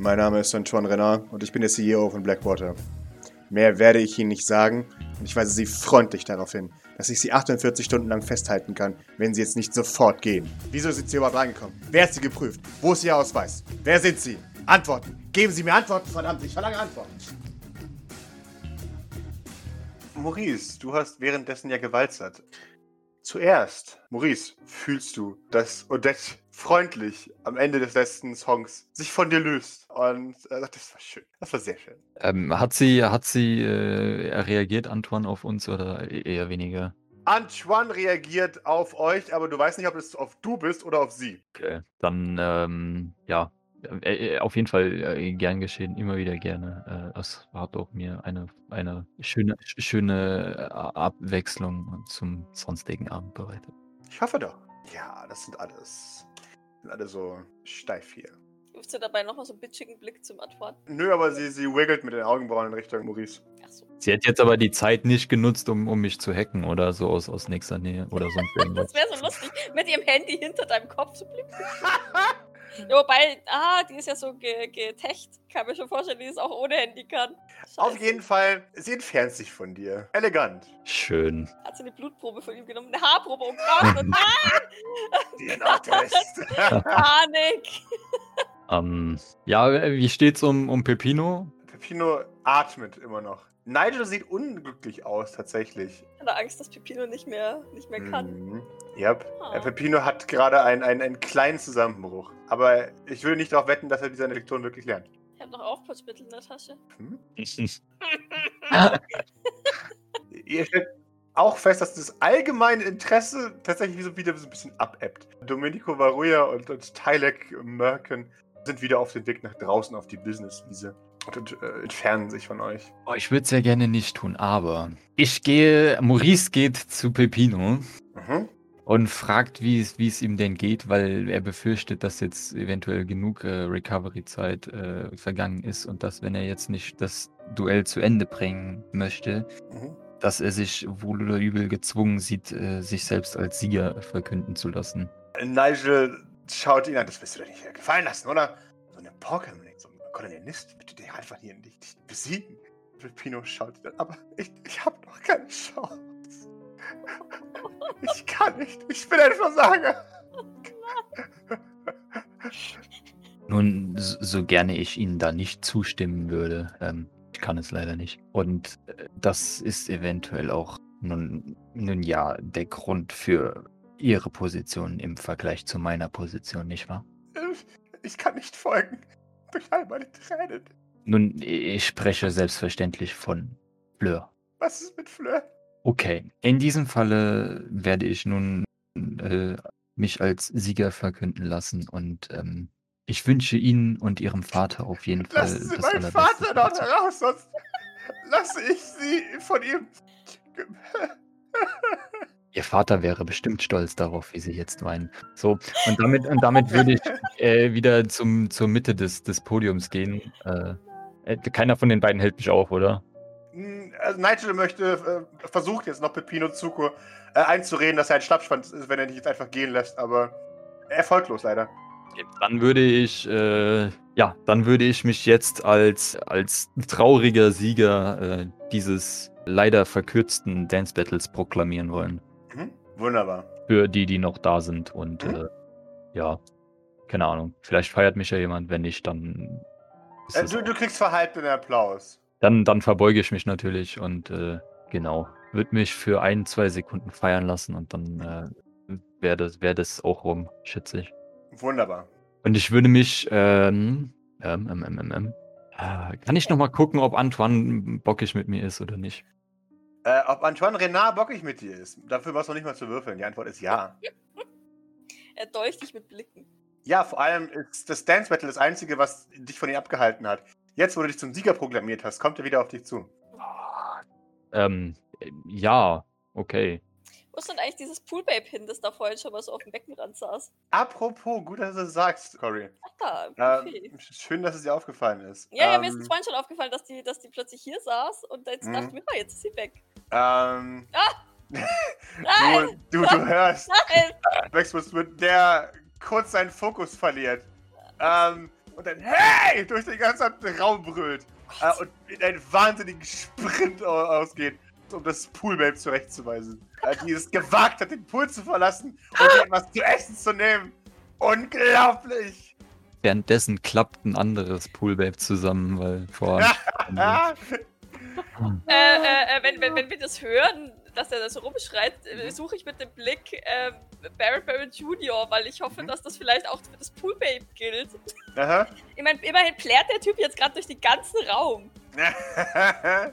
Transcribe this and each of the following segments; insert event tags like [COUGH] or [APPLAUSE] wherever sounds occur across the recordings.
Mein Name ist Antoine Renard und ich bin der CEO von Blackwater. Mehr werde ich Ihnen nicht sagen und ich weise Sie freundlich darauf hin, dass ich Sie 48 Stunden lang festhalten kann, wenn Sie jetzt nicht sofort gehen. Wieso sind Sie überhaupt reingekommen? Wer hat Sie geprüft? Wo ist Ihr Ausweis? Wer sind Sie? Antworten! Geben Sie mir Antworten, verdammt! Ich verlange Antworten! Maurice, du hast währenddessen ja gewalzert. Zuerst, Maurice, fühlst du, dass Odette freundlich am Ende des letzten Songs sich von dir löst. Und äh, das war schön. Das war sehr schön. Ähm, hat sie, hat sie äh, reagiert, Antoine, auf uns oder e-, eher weniger? Antoine reagiert auf euch, aber du weißt nicht, ob es auf du bist oder auf sie. Okay, dann ähm, ja, äh, äh, auf jeden Fall gern geschehen, immer wieder gerne. Das hat auch mir eine, eine schöne, schöne Abwechslung zum sonstigen Abend bereitet. Ich hoffe doch. Ja, das sind alles, sind alle so steif hier. Wirft sie dabei nochmal so einen bitchigen Blick zum Antworten? Nö, aber sie, sie wiggelt mit den Augenbrauen in Richtung Maurice. Ach so. Sie hat jetzt aber die Zeit nicht genutzt, um, um mich zu hacken oder so aus, aus nächster Nähe oder irgendwas. [LAUGHS] Das wäre so lustig, mit ihrem Handy hinter deinem Kopf zu blicken. [LAUGHS] Ja, wobei, ah, die ist ja so ge getecht. Kann mir schon vorstellen, die es auch ohne Handy kann. Auf Scheiße. jeden Fall, sie entfernt sich von dir. Elegant. Schön. Hat sie eine Blutprobe von ihm genommen? Eine Haarprobe, oh Gott, [LAUGHS] und DNA-Test. [LAUGHS] Panik. Ähm, ja, wie steht's um, um Pepino? Pepino atmet immer noch. Nigel sieht unglücklich aus, tatsächlich. Hat er Angst, dass Pepino nicht mehr, nicht mehr kann. Mhm. Yep. Ah. Pepino hat gerade einen, einen, einen kleinen Zusammenbruch. Aber ich würde nicht darauf wetten, dass er diese Lektion wirklich lernt. Ich habe noch Aufputschmittel in der Tasche. Hm? [LAUGHS] Ihr stellt auch fest, dass das allgemeine Interesse tatsächlich so wieder so ein bisschen abebbt. Domenico Varuja und, und Tylek Merken sind wieder auf dem Weg nach draußen auf die Businesswiese und, äh, entfernen sich von euch. Oh, ich würde es ja gerne nicht tun, aber ich gehe, Maurice geht zu Pepino Mhm. und fragt, wie es, ihm denn geht, weil er befürchtet, dass jetzt eventuell genug äh, Recovery-Zeit äh, vergangen ist und dass, wenn er jetzt nicht das Duell zu Ende bringen möchte, Mhm. dass er sich wohl oder übel gezwungen sieht, äh, sich selbst als Sieger verkünden zu lassen. Nigel schaut ihn an, das wirst du dir nicht gefallen lassen, oder? So eine Pokémon, Kolonialist, bitte dich einfach hier nicht, nicht besiegen. Pino schaut an, aber ich, ich habe noch keine Chance. Ich kann nicht, ich bin ein Versager. Nun, so, so gerne ich Ihnen da nicht zustimmen würde, ähm, ich kann es leider nicht. Und äh, das ist eventuell auch nun, nun ja der Grund für Ihre Position im Vergleich zu meiner Position, nicht wahr? Ich kann nicht folgen. [LAUGHS] Durch all meine Tränen. Nun, ich spreche selbstverständlich von Fleur. Was ist mit Fleur? Okay, in diesem Falle werde ich nun äh, mich als Sieger verkünden lassen und ähm, ich wünsche Ihnen und Ihrem Vater auf jeden Fall Lassen Sie das meinen Vater dort heraus, sonst lasse ich Sie von ihm. Ihr Vater wäre bestimmt stolz darauf, wie Sie jetzt weinen. So, und [LAUGHS] damit, und damit würde ich äh, wieder zum, zur Mitte des, des Podiums gehen. Äh, äh, keiner von den beiden hält mich auf, oder? Hm, Also Nigel möchte, äh, versucht jetzt noch Pepino Zuko äh, einzureden, dass er ein Schlappschwanz ist, wenn er dich jetzt einfach gehen lässt, aber erfolglos leider. Dann würde ich, äh, ja, dann würde ich mich jetzt als, als trauriger Sieger dieses leider verkürzten Dance Battles proklamieren wollen. Mhm. Wunderbar. Für die, die noch da sind. Und Mhm. äh, ja, keine Ahnung. Vielleicht feiert mich ja jemand, wenn nicht, dann. Äh, du, du kriegst verhaltenen Applaus. Dann, dann verbeuge ich mich natürlich und äh, genau, würde mich für ein, zwei Sekunden feiern lassen und dann äh, wäre das, wär das auch rum, schätze ich. Wunderbar. Und ich würde mich, ähm, ähm, ähm, ähm, ähm, ähm, äh, kann ich noch mal gucken, ob Antoine bockig mit mir ist oder nicht? Äh, ob Antoine Renard bockig mit dir ist, dafür brauchst du noch nicht mal zu würfeln. Die Antwort ist ja. [LAUGHS] Er dolcht dich mit Blicken. Ja, vor allem ist das Dance Battle das Einzige, was dich von ihm abgehalten hat. Jetzt, wo du dich zum Sieger proklamiert hast, kommt er wieder auf dich zu. Ähm, äh, ja, okay. Wo ist denn eigentlich dieses Poolbabe hin, das da vorhin schon mal so auf dem Beckenrand saß? Apropos, gut, dass du es sagst, Cory. Ach da, Buffet. Ähm, schön, dass es dir aufgefallen ist. Ja, ja, mir ist ähm, es vorhin schon aufgefallen, dass die, dass die plötzlich hier saß und jetzt Mhm. dachte ich mir, ah, jetzt ist sie weg. Ähm, [LAUGHS] Nein! du, du, du hörst, Nein! Maximus, mit der kurz seinen Fokus verliert. Ähm, und dann Hey! durch den ganzen Raum brüllt. Äh, und in einen wahnsinnigen Sprint au- ausgeht, um das Poolbabe zurechtzuweisen. Die es gewagt hat, den Pool zu verlassen und sich etwas zu essen zu nehmen. Unglaublich! Währenddessen klappt ein anderes Poolbabe zusammen, weil vor. Ah, [LAUGHS] Äh, äh, äh, wenn, wenn, wenn wir das hören, dass er da so rumschreit, äh, suche ich mit dem Blick äh, Barrett Barrett Jr., weil ich hoffe, Mhm. dass das vielleicht auch für das Poolbabe gilt. aha. Ich meine, immerhin plärt der Typ jetzt gerade durch den ganzen Raum. [LAUGHS]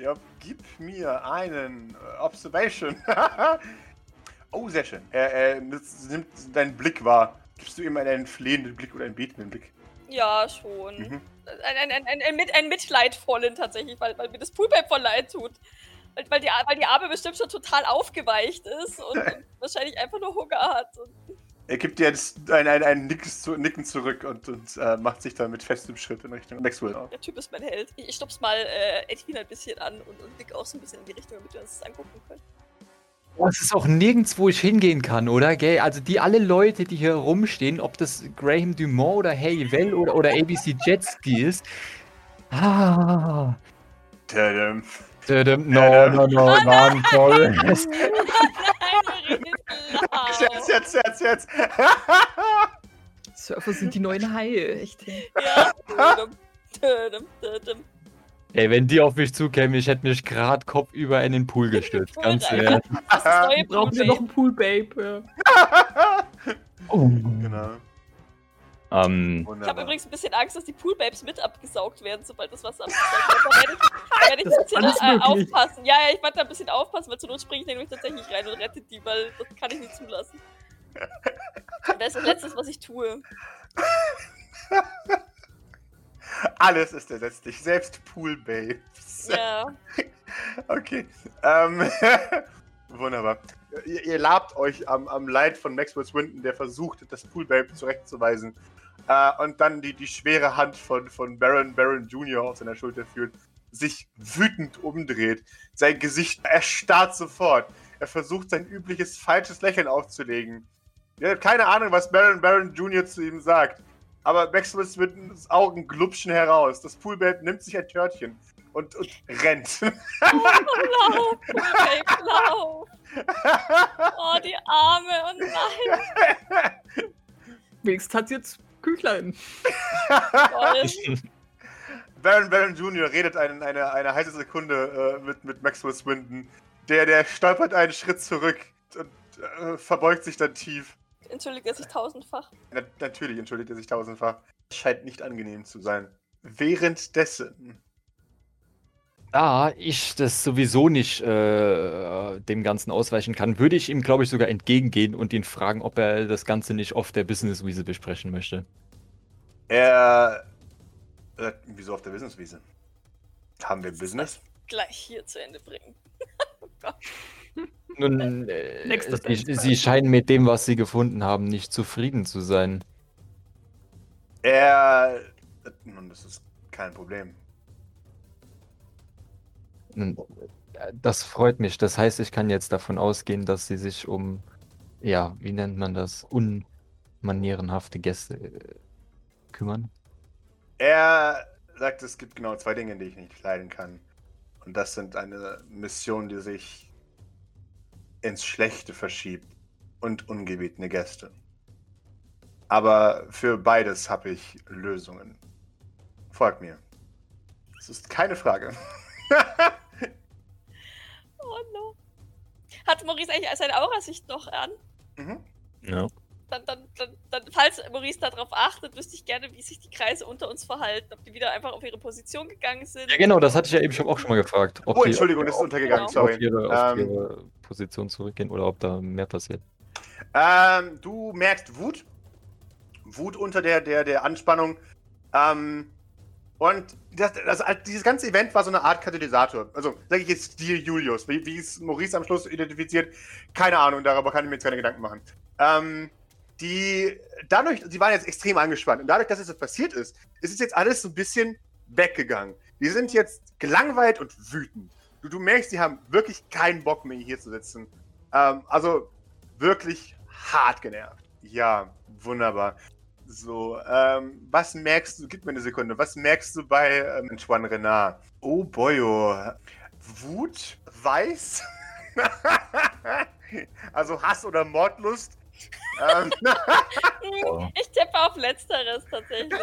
ja, gib mir einen äh, Observation. [LAUGHS] oh, sehr schön. Er, er nimmt deinen Blick wahr. Gibst du ihm einen flehenden Blick oder einen betenden Blick? Ja, schon. Mhm. Ein, ein, ein, ein, Mit- ein mitleidvollen tatsächlich, weil, weil mir das Poolbabe voll leid tut. Weil, weil, die, weil die Arme bestimmt schon total aufgeweicht ist und, [LAUGHS] und wahrscheinlich einfach nur Hunger hat. Und Er gibt dir jetzt ein, ein, ein Nicken zurück und, und äh, macht sich dann mit festem Schritt in Richtung Maxwell auf. der Typ ist mein Held. Ich, ich stups mal äh, Edwin ein bisschen an und, und nick auch so ein bisschen in die Richtung, damit wir uns das angucken können. Es ist auch nirgends, wo ich hingehen kann, oder? Gell? Also die alle Leute, die hier rumstehen, ob das Graham Dumont oder Hey Well oder, oder ABC Jetski ist. Ah. Tadam. Tadam, No, no, no, Run, Forest. Nein, Maurice, Jetzt, jetzt, jetzt, jetzt! Surfer sind die neuen Haie, echt. Ja. Ey, wenn die auf mich zukämen, ich hätte mich gerade kopfüber in den Pool gestürzt. Ganz Pool ehrlich. Brauchen wir noch einen Poolbabe? Oh. genau. Ähm, Ich habe übrigens ein bisschen Angst, dass die Poolbabes mit abgesaugt werden, sobald das Wasser abgesaugt wird. Da werde ich, da werde ich Das ein bisschen äh, aufpassen. Ja, ja, ich werde da ein bisschen aufpassen, weil zur Not springe ich nämlich tatsächlich rein und rette die, weil das kann ich nicht zulassen. Das ist das Letzte, was ich tue. [LAUGHS] Alles ist ersetzlich, selbst Pool Babes. Ja. [LAUGHS] Okay. Ähm, [LAUGHS] wunderbar. Ihr, ihr labt euch am, am Leid von Maxwell Swinton, der versucht, das Poolbabe zurechtzuweisen. Äh, und dann die, die schwere Hand von, von Baron Baron Jr. auf seiner Schulter fühlt, sich wütend umdreht. Sein Gesicht erstarrt sofort. Er versucht, sein übliches falsches Lächeln aufzulegen. Ihr habt keine Ahnung, was Baron Baron Jr. zu ihm sagt. Aber Maxwell Swintons Augen glubschen heraus. Das Poolbabe nimmt sich ein Törtchen und, und rennt. [LAUGHS] Lauf, Poolbabe, lauf. Oh, die Arme. Oh nein. Wenigstens hat jetzt Küchlein. Baron Baron Jr. redet einen, eine, eine heiße Sekunde äh, mit, mit Maxwell Swinton. Der, der stolpert einen Schritt zurück und äh, verbeugt sich dann tief. Entschuldigt er sich tausendfach. Na, natürlich entschuldigt er sich tausendfach. Scheint nicht angenehm zu sein. Währenddessen. Da ich das sowieso nicht äh, dem Ganzen ausweichen kann, würde ich ihm, glaube ich, sogar entgegengehen und ihn fragen, ob er das Ganze nicht auf der Businesswiese besprechen möchte. Er. Äh, wieso auf der Businesswiese? Haben wir Business? Gleich hier zu Ende bringen. [LAUGHS] Oh. Nun, äh, sie, sie scheinen mit dem, was sie gefunden haben, nicht zufrieden zu sein. Er. Äh, nun, das ist kein Problem. Das freut mich. Das heißt, ich kann jetzt davon ausgehen, dass sie sich um, ja, wie nennt man das, unmanierenhafte Gäste äh, kümmern. Er sagt, es gibt genau zwei Dinge, die ich nicht leiden kann. Und das sind eine Mission, die sich ins Schlechte verschiebt und ungebetene Gäste. Aber für beides habe ich Lösungen. Folgt mir. Das ist keine Frage. [LAUGHS] Oh no. Hat Maurice eigentlich seine Aurasicht noch an? mhm. Ja. Dann, dann, dann, dann, falls Maurice darauf achtet, wüsste ich gerne, wie sich die Kreise unter uns verhalten. Ob die wieder einfach auf ihre Position gegangen sind. Ja, genau, das hatte ich ja eben schon auch schon mal gefragt. Ob Oh, die Entschuldigung, das ist auf, untergegangen, Genau. auf, sorry. ihre, auf Ähm, ihre Position zurückgehen oder ob da mehr passiert. Ähm, du merkst Wut. Wut unter der, der, der Anspannung. Ähm, und das, das, dieses ganze Event war so eine Art Katalysator. Also, sage ich jetzt Stil Julius. Wie, wie es Maurice am Schluss identifiziert, keine Ahnung, darüber kann ich mir jetzt keine Gedanken machen. Ähm, die, dadurch, sie waren jetzt extrem angespannt. Und dadurch, dass es jetzt passiert ist, ist es jetzt alles so ein bisschen weggegangen. Die sind jetzt gelangweilt und wütend. Du, du merkst, sie haben wirklich keinen Bock mehr hier zu sitzen. Ähm, also, wirklich hart genervt. Ja, wunderbar. So, ähm, was merkst du, gib mir eine Sekunde, was merkst du bei ähm, Antoine Renard? Oh boyo, Wut, Weiß, [LAUGHS] also Hass oder Mordlust. ähm. [LAUGHS] Ich tippe auf Letzteres tatsächlich.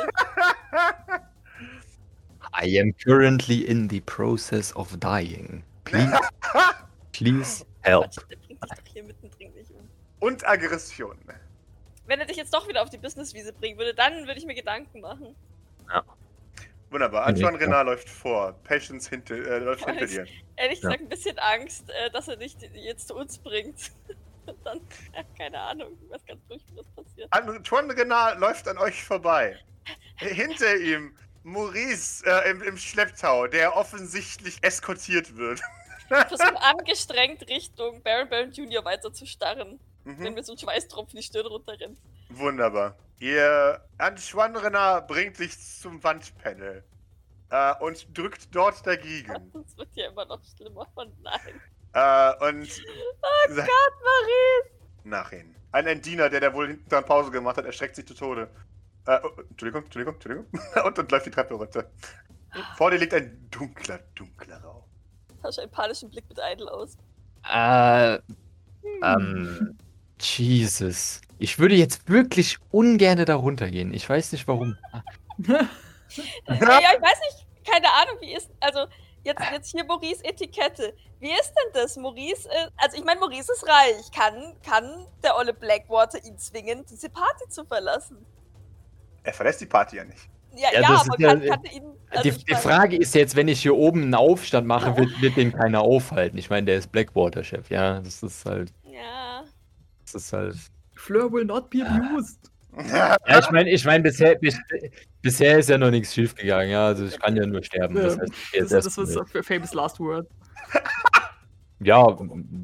I am currently in the process of dying. Please, [LAUGHS] please help. Quatsch, der bringt dich doch hier mittendrin nicht um. und Aggression. Wenn er dich jetzt doch wieder auf die Businesswiese bringen würde, dann würde ich mir Gedanken machen. Wunderbar, Ja, Antoine ja. Renard läuft vor, Patience hinter, äh, läuft hinter dir. Ehrlich Ja. gesagt, ein bisschen Angst, äh, dass er dich jetzt zu uns bringt. Und [LAUGHS] dann, ja, keine Ahnung, was ganz furchtbares passiert. Antoine Renard läuft an euch vorbei. Hinter ihm Maurice äh, im, im Schlepptau, der offensichtlich eskortiert wird. Ich versuche angestrengt Richtung Baron Baron Jr. weiter zu starren, wenn Mhm. mir so ein Schweißtropfen die Stirn runterrennt. Wunderbar. Ihr Renard bringt dich zum Wandpanel äh, und drückt dort dagegen. [LAUGHS] Das wird ja immer noch schlimmer. Oh nein. Äh, und Oh [LAUGHS] Gott, Marie! nach ihnen. Ein, ein Diener, der da wohl hinten dran Pause gemacht hat, erschreckt sich zu Tode. Äh, oh, Entschuldigung, Entschuldigung, Entschuldigung. [LAUGHS] und, und läuft die Treppe runter. Vor dir liegt ein dunkler, dunkler Raum. Tausche einen panischen Blick mit Idle aus. Äh, ähm, Jesus. Ich würde jetzt wirklich ungern da runtergehen. Ich weiß nicht warum. [LAUGHS] Äh, ja, ich weiß nicht, keine Ahnung, wie ist. Also, jetzt, jetzt hier Maurice Etikette. Wie ist denn das? Maurice, äh, also ich meine, Maurice ist reich. Kann, kann der olle Blackwater ihn zwingen, diese Party zu verlassen? Er verlässt die Party ja nicht. Ja, Ja, ja, aber ist ja- kann, kann er ihn. also die die Frage ist jetzt, wenn ich hier oben einen Aufstand mache, [LAUGHS] wird, wird den keiner aufhalten. Ich meine, der ist Blackwater-Chef, ja. Das ist halt. Ja. Das ist halt. Fleur will not be abused. Ja, ich meine, ich meine, bisher, bis, bisher ist ja noch nichts schief gegangen, ja. Also ich kann ja nur sterben. Das Ja, heißt, Das, das ist für famous last word. Ja,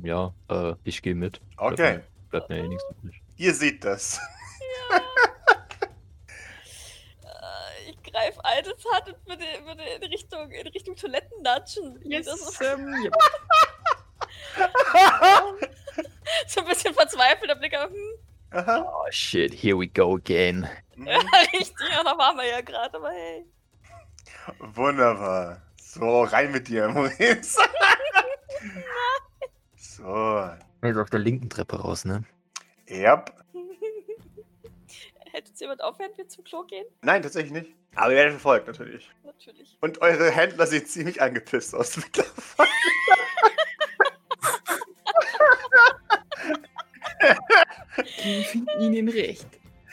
ja, äh, ich gehe mit. Bleibt Okay, mir- Bleibt mir eh nichts übrig. ihr seht das. Äh, ich greife Idols Hand und würde, würde in, Richtung, in Richtung Toiletten natschen. Wie das Yes, so, ähm, yep. [LAUGHS] so ein bisschen verzweifelter Blick auf. Hm, Aha. Oh shit, here we go again. Mhm. ja, [LAUGHS] richtig, ja, da waren wir ja gerade, aber hey. Wunderbar. So, rein mit dir, [LAUGHS] Maurice. so. Jetzt auf der linken Treppe raus, ne? Yep. Hält uns jemand auf, während wir zum Klo gehen? Nein, tatsächlich nicht. Aber ihr werdet verfolgt, natürlich. Natürlich. Und eure Händler sehen ziemlich angepisst aus mittlerweile. Die finden ihnen recht.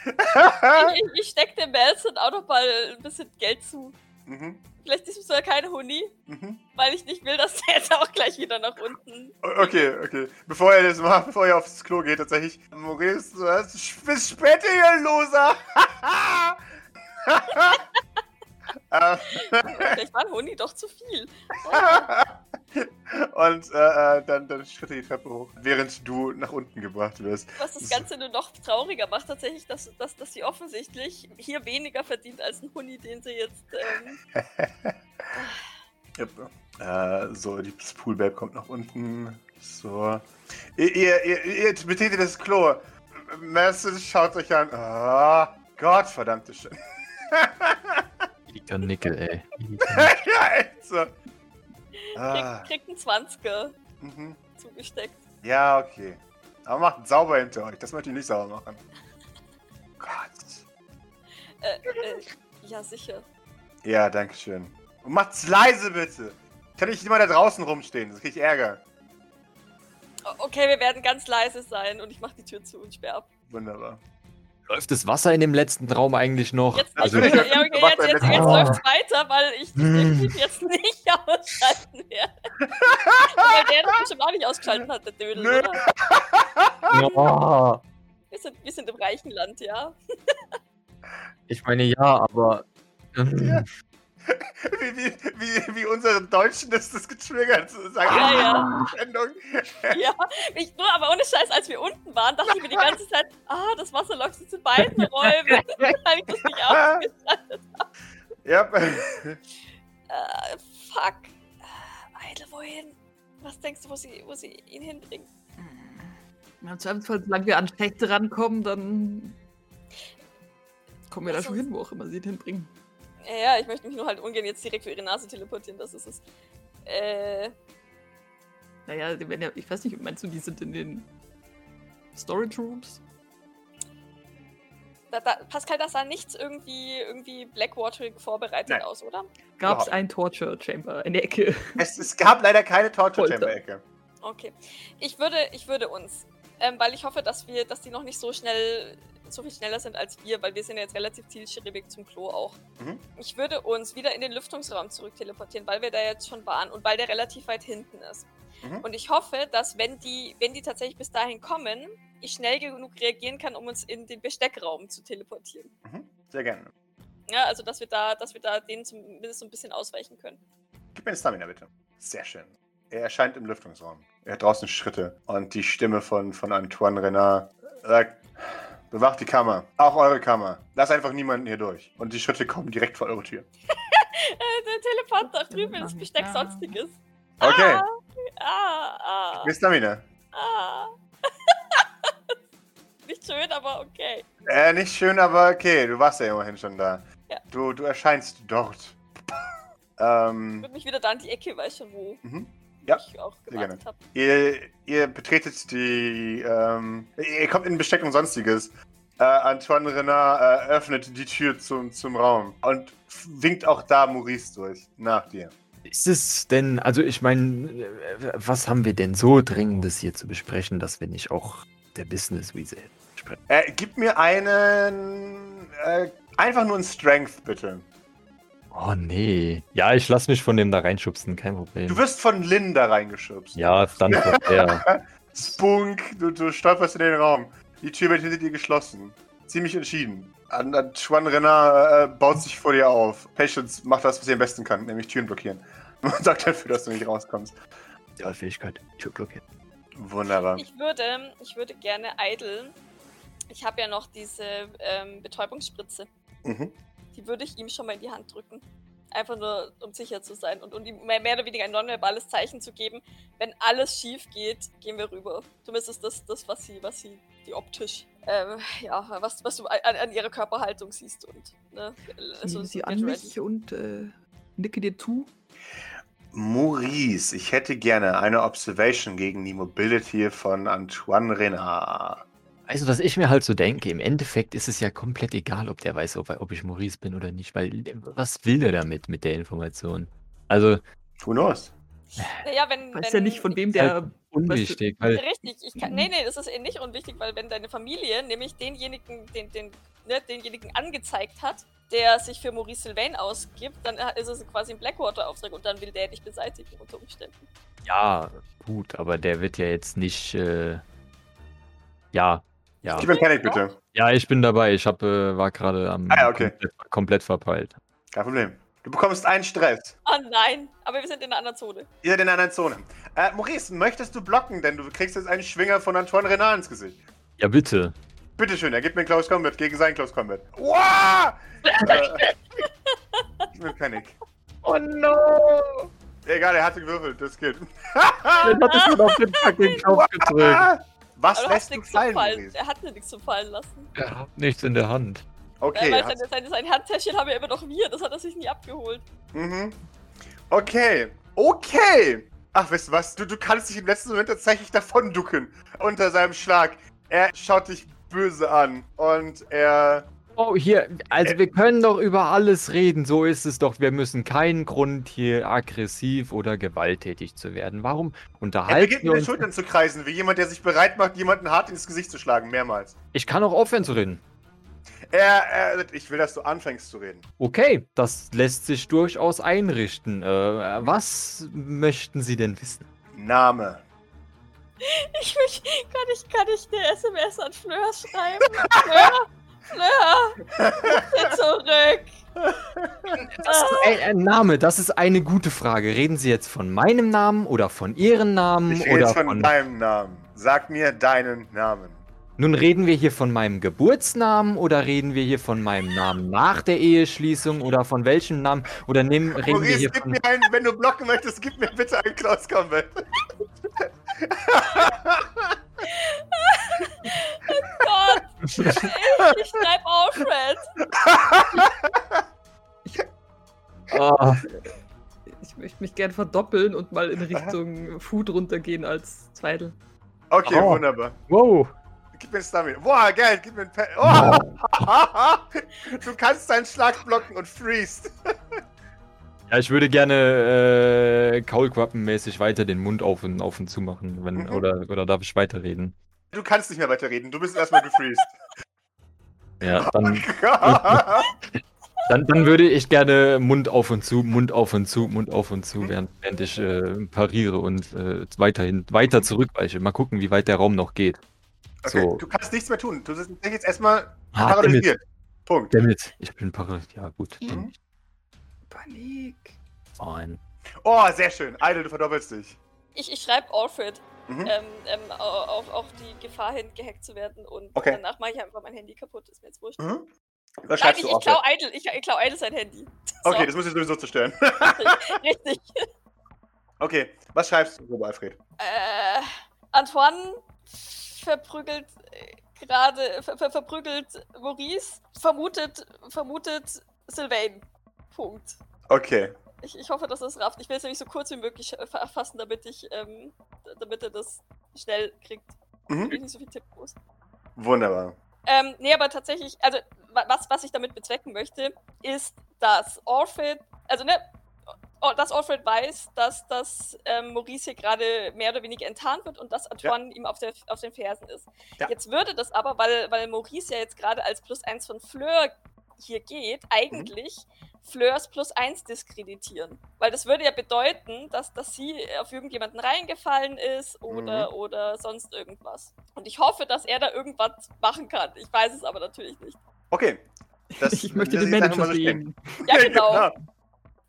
Ich, ich, ich steck dem Melson auch noch mal ein bisschen Geld zu. mhm. Vielleicht ist es sogar keine Huni, Mhm. weil ich nicht will, dass der jetzt auch gleich wieder nach unten. Okay, okay. Bevor ihr das macht, bevor ihr aufs Klo geht, tatsächlich. Maurice, du hast bis später, ihr Loser! [LAUGHS] [LAUGHS] Ähm, Vielleicht war ein Huni doch zu viel. [LAUGHS] Und äh, äh, dann, dann schritt er die Treppe hoch, während du nach unten gebracht wirst. Was das Ganze nur noch trauriger macht, tatsächlich, dass, dass, dass sie offensichtlich hier weniger verdient als ein Huni, den sie jetzt. Ähm, [LAUGHS] Yep. Äh, so, die das Poolbabe kommt nach unten. So. Ihr, ihr, ihr, ihr betretet das Klo. Messi schaut euch an. Ah, Gott, verdammte Schön. [LAUGHS] Ilika Nickel, ey. [LAUGHS] ja, echt so. Ah, kriegt, kriegt einen 20er mhm. zugesteckt. Ja, okay. Aber macht sauber hinter euch. Das möchte ich nicht sauber machen. [LAUGHS] Gott. Äh, äh, ja, sicher. Ja, danke schön. Und macht's leise, bitte. Kann ich nicht mal da draußen rumstehen, das krieg ich Ärger. Okay, wir werden ganz leise sein und ich mach die Tür zu und sperr ab. Wunderbar. Läuft das Wasser in dem letzten Raum eigentlich noch? Jetzt, Also ja, okay, jetzt, jetzt, im jetzt letzten- läuft's weiter, weil ich [LAUGHS] den jetzt nicht ausschalten werde. weil der das bestimmt auch nicht ausgeschalten hat, der Dödel, Nö. oder? Ja. Wir sind, wir sind im reichen Land, ja. Ich meine, ja, aber. ähm, Ja. Wie, wie, wie, wie unsere Deutschen das, das getriggert sagen. Ja, ja. Sendung. Ja, ich, nur, aber ohne Scheiß, als wir unten waren, dachte ich mir die ganze Zeit, ah, das Wasser läuft jetzt in beiden Räumen. [LAUGHS] Weil ich das nicht ausgeschaltet Ja. [LAUGHS] Äh, fuck. Äh, Eidel, wohin? Was denkst du, wo sie, wo sie ihn hinbringen? Im Zweifelsfall, solange wir an Schächte rankommen, dann. Kommen wir da Lass schon hin, wo auch immer sie den hinbringen. Ja, ja, ich möchte mich nur halt ungern jetzt direkt für ihre Nase teleportieren, das ist es. Äh, Naja, die werden ja, ich weiß nicht, meinst du, die sind in den Storage Rooms? da, da, Pascal, das sah nichts irgendwie, irgendwie Blackwaterig vorbereitet Nein. aus, oder? Gab es ein Torture Chamber in der Ecke? Es, es gab leider keine Torture. Chamber Ecke. Okay. Ich würde, ich würde uns, ähm, weil ich hoffe, dass wir, dass die noch nicht so schnell, so viel schneller sind als wir, weil wir sind ja jetzt relativ zielstrebig zum Klo auch. Mhm. Ich würde uns wieder in den Lüftungsraum zurück teleportieren, weil wir da jetzt schon waren und weil der relativ weit hinten ist. Mhm. Und ich hoffe, dass wenn die, wenn die tatsächlich bis dahin kommen, ich schnell genug reagieren kann, um uns in den Besteckraum zu teleportieren. Mhm. Sehr gerne. Ja, also dass wir da, dass wir da denen zumindest so ein bisschen ausweichen können. Gib mir eine Stamina bitte. Sehr schön. Er erscheint im Lüftungsraum. Er hat draußen Schritte. Und die Stimme von, von Antoine Renard sagt: Bewacht die Kammer. Auch eure Kammer. Lass einfach niemanden hier durch. Und die Schritte kommen direkt vor eure Tür. [LAUGHS] Äh, der Teleport da drüben ins Besteck sonstiges. Okay. Ah, ah, Gib mir Stamina. ah. [LAUGHS] Nicht schön, aber okay. Äh, nicht schön, aber okay. Du warst ja immerhin schon da. Ja. Du, du erscheinst dort. [LAUGHS] Ich ähm, würde mich wieder da an die Ecke, weißt schon, wo mhm. Ja, ich auch sehr gerne. gewartet habe. Ihr, ihr betretet die, ähm, ihr kommt in Besteck und sonstiges. Äh, Antoine Renard äh, öffnet die Tür zum, zum Raum und winkt auch da Maurice durch, nach dir. Ist es denn, also ich meine, äh, was haben wir denn so Dringendes hier zu besprechen, dass wir nicht auch der Business-Wiese sprechen? Äh, gib mir einen, äh, einfach nur einen Strength, bitte. Oh nee. Ja, ich lass mich von dem da reinschubsen, kein Problem. Du wirst von Lynn da reingeschubst. ja, dann kommt er. [LAUGHS] Spunk, du, du stolperst in den Raum. Die Tür wird hinter dir geschlossen. Ziemlich entschieden. An- Antoine Renard äh, baut sich vor dir auf. Patience macht das, was sie am besten kann, nämlich Türen blockieren. [LAUGHS] Und sorgt dafür, dass du nicht rauskommst. Ja, Fähigkeit. Tür blockiert. Wunderbar. Ich würde, ich würde gerne Idle. Ich habe ja noch diese ähm, Betäubungsspritze. Mhm. Die würde ich ihm schon mal in die Hand drücken. Einfach nur, um sicher zu sein und, und ihm mehr oder weniger ein nonverbales Zeichen zu geben. Wenn alles schief geht, gehen wir rüber. Zumindest ist das, das was sie, was sie, die optisch, ähm, ja, was, was du an, an ihrer Körperhaltung siehst und, ne, Also, sie get an ready. mich und äh, nicke dir zu. Maurice, ich hätte gerne eine Observation gegen die Mobility von Antoine Renard. Also, was ich mir halt so denke, im Endeffekt ist es ja komplett egal, ob der weiß, ob, ob ich Maurice bin oder nicht, weil was will der damit, mit der Information? Also, Who knows? Naja, wenn, Weiß wenn, ja nicht, von wem halt der. unwichtig, weil Richtig, ich kann, nee, nee, das ist eh nicht unwichtig, weil wenn deine Familie nämlich denjenigen, den, den, ne, denjenigen angezeigt hat, der sich für Maurice Sylvain ausgibt, dann ist es quasi ein Blackwater-Auftrag und dann will der dich beseitigen unter Umständen. ja, gut, aber der wird ja jetzt nicht, äh, ja, ja. Gib mir Panic bitte. Ja, ich bin dabei. Ich hab, äh, war gerade am Ah, ja, okay. komplett, komplett verpeilt. Kein Problem. Du bekommst einen Stress. Oh nein, aber wir sind in einer anderen Zone. Ihr seid in einer Zone. Äh, Maurice, möchtest du blocken? Denn du kriegst jetzt einen Schwinger von Antoine Renard ins Gesicht. Ja, bitte. Bitteschön, er gibt mir einen Close Combat gegen seinen Close Combat. Wow! äh, [LAUGHS] gib mir Panic. Oh no! Egal, er hatte gewürfelt, das geht. Dann hat es schon auf den fucking Knopf [LAUGHS] gedrückt. Was Aber lässt du nichts fallen, Fallen. Er hat mir nichts zum Fallen lassen. Er hat nichts in der Hand. Okay, weil seine, seine, sein Handtäschchen haben ja immer noch wir, das hat er sich nie abgeholt. Mhm. Okay. Okay. Ach, weißt du was? Du, du kannst dich im letzten Moment tatsächlich davon ducken. Unter seinem Schlag. Er schaut dich böse an. Und er. Oh, hier, also wir können doch über alles reden. So ist es doch. Wir müssen keinen Grund hier aggressiv oder gewalttätig zu werden. Warum Er unterhalten beginnt wir mit den? Schultern zu kreisen, wie jemand, der sich bereit macht, jemanden hart ins Gesicht zu schlagen. Mehrmals. Ich kann auch aufhören zu reden. Er, er. Ich will, dass du anfängst zu reden. Okay, das lässt sich durchaus einrichten. Äh, was möchten Sie denn wissen? Name. Ich mich, kann ich, kann ich eine SMS an Fleur schreiben? Fleur, Dir zurück. Das ist ein, ein Name, das ist eine gute Frage. Reden Sie jetzt von meinem Namen oder von Ihrem Namen Ich rede oder von von. deinem Namen. Sag mir deinen Namen. Nun reden wir hier von meinem Geburtsnamen oder reden wir hier von meinem Namen nach der Eheschließung oder von welchem Namen oder nehmen, reden wir Maurice, hier gib von. mir einen, wenn du blocken möchtest, gib mir bitte einen Close Combat. [LAUGHS] Gott, Ich, ich schreibe Alfred. Ah, Ich möchte mich gern verdoppeln und mal in Richtung Food runtergehen als Zweidel. Okay, Oh. wunderbar. wow. Gib mir ein Stamina. Boah, geil, gib mir ein Pad. Oh. [LAUGHS] [LAUGHS] du kannst deinen Schlag blocken und freest. Ja, ich würde gerne äh, Kaulquappenmäßig weiter den Mund auf und, auf und zu machen. Wenn, Mhm. oder, oder darf ich weiterreden? Du kannst nicht mehr weiterreden. Du bist erstmal gefreezed. [LAUGHS] Ja, dann, [LAUGHS] dann, dann würde ich gerne Mund auf und zu, Mund auf und zu, Mund auf und zu, während, während ich äh, pariere und äh, weiterhin weiter zurückweiche. Mal gucken, wie weit der Raum noch geht. Okay, So. du kannst nichts mehr tun. Du bist jetzt erstmal Ah, paralysiert. Punkt. Damit. Ich bin paralysiert. Ja, gut. Mhm. Panik. fein. Oh, sehr schön. Idle, du verdoppelst dich. Ich, ich schreibe Alfred Mhm. ähm, ähm, au- auf, auf die Gefahr hin, gehackt zu werden. Und Okay. danach mache ich einfach mein Handy kaputt. Ist mir jetzt wurscht. Mhm. Was Nein, schreibst ich, du ich auf? klau Idle. Ich, ich klau Idle sein Handy. [LAUGHS] So, Okay, das muss ich sowieso zerstören. [LAUGHS] [LAUGHS] richtig. okay, was schreibst du, Alfred? Äh, Antoine verprügelt äh, gerade, ver, ver, verprügelt Maurice, vermutet, vermutet Sylvain. Punkt. Okay. Ich, ich hoffe, dass es rafft. Ich will es nämlich so kurz wie möglich äh, erfassen, damit ich, ähm, damit er das schnell kriegt. Mhm. Damit ich nicht so viel tippen muss. Wunderbar. Ähm, nee, aber tatsächlich, also wa- was, was ich damit bezwecken möchte, ist, dass Orphed, also ne, dass Alfred weiß, dass das ähm, Maurice hier gerade mehr oder weniger enttarnt wird und dass Antoine ihm auf, der, auf den Fersen ist. Ja. Jetzt würde das aber, weil, weil Maurice ja jetzt gerade als plus eins von Fleur hier geht, eigentlich Fleurs plus eins diskreditieren. Weil das würde ja bedeuten, dass, dass sie auf irgendjemanden reingefallen ist oder, oder sonst irgendwas. Und ich hoffe, dass er da irgendwas machen kann. Ich weiß es aber natürlich nicht. Okay. Das [LAUGHS] ich möchte den Manager sehen. [LAUGHS] Ja, genau.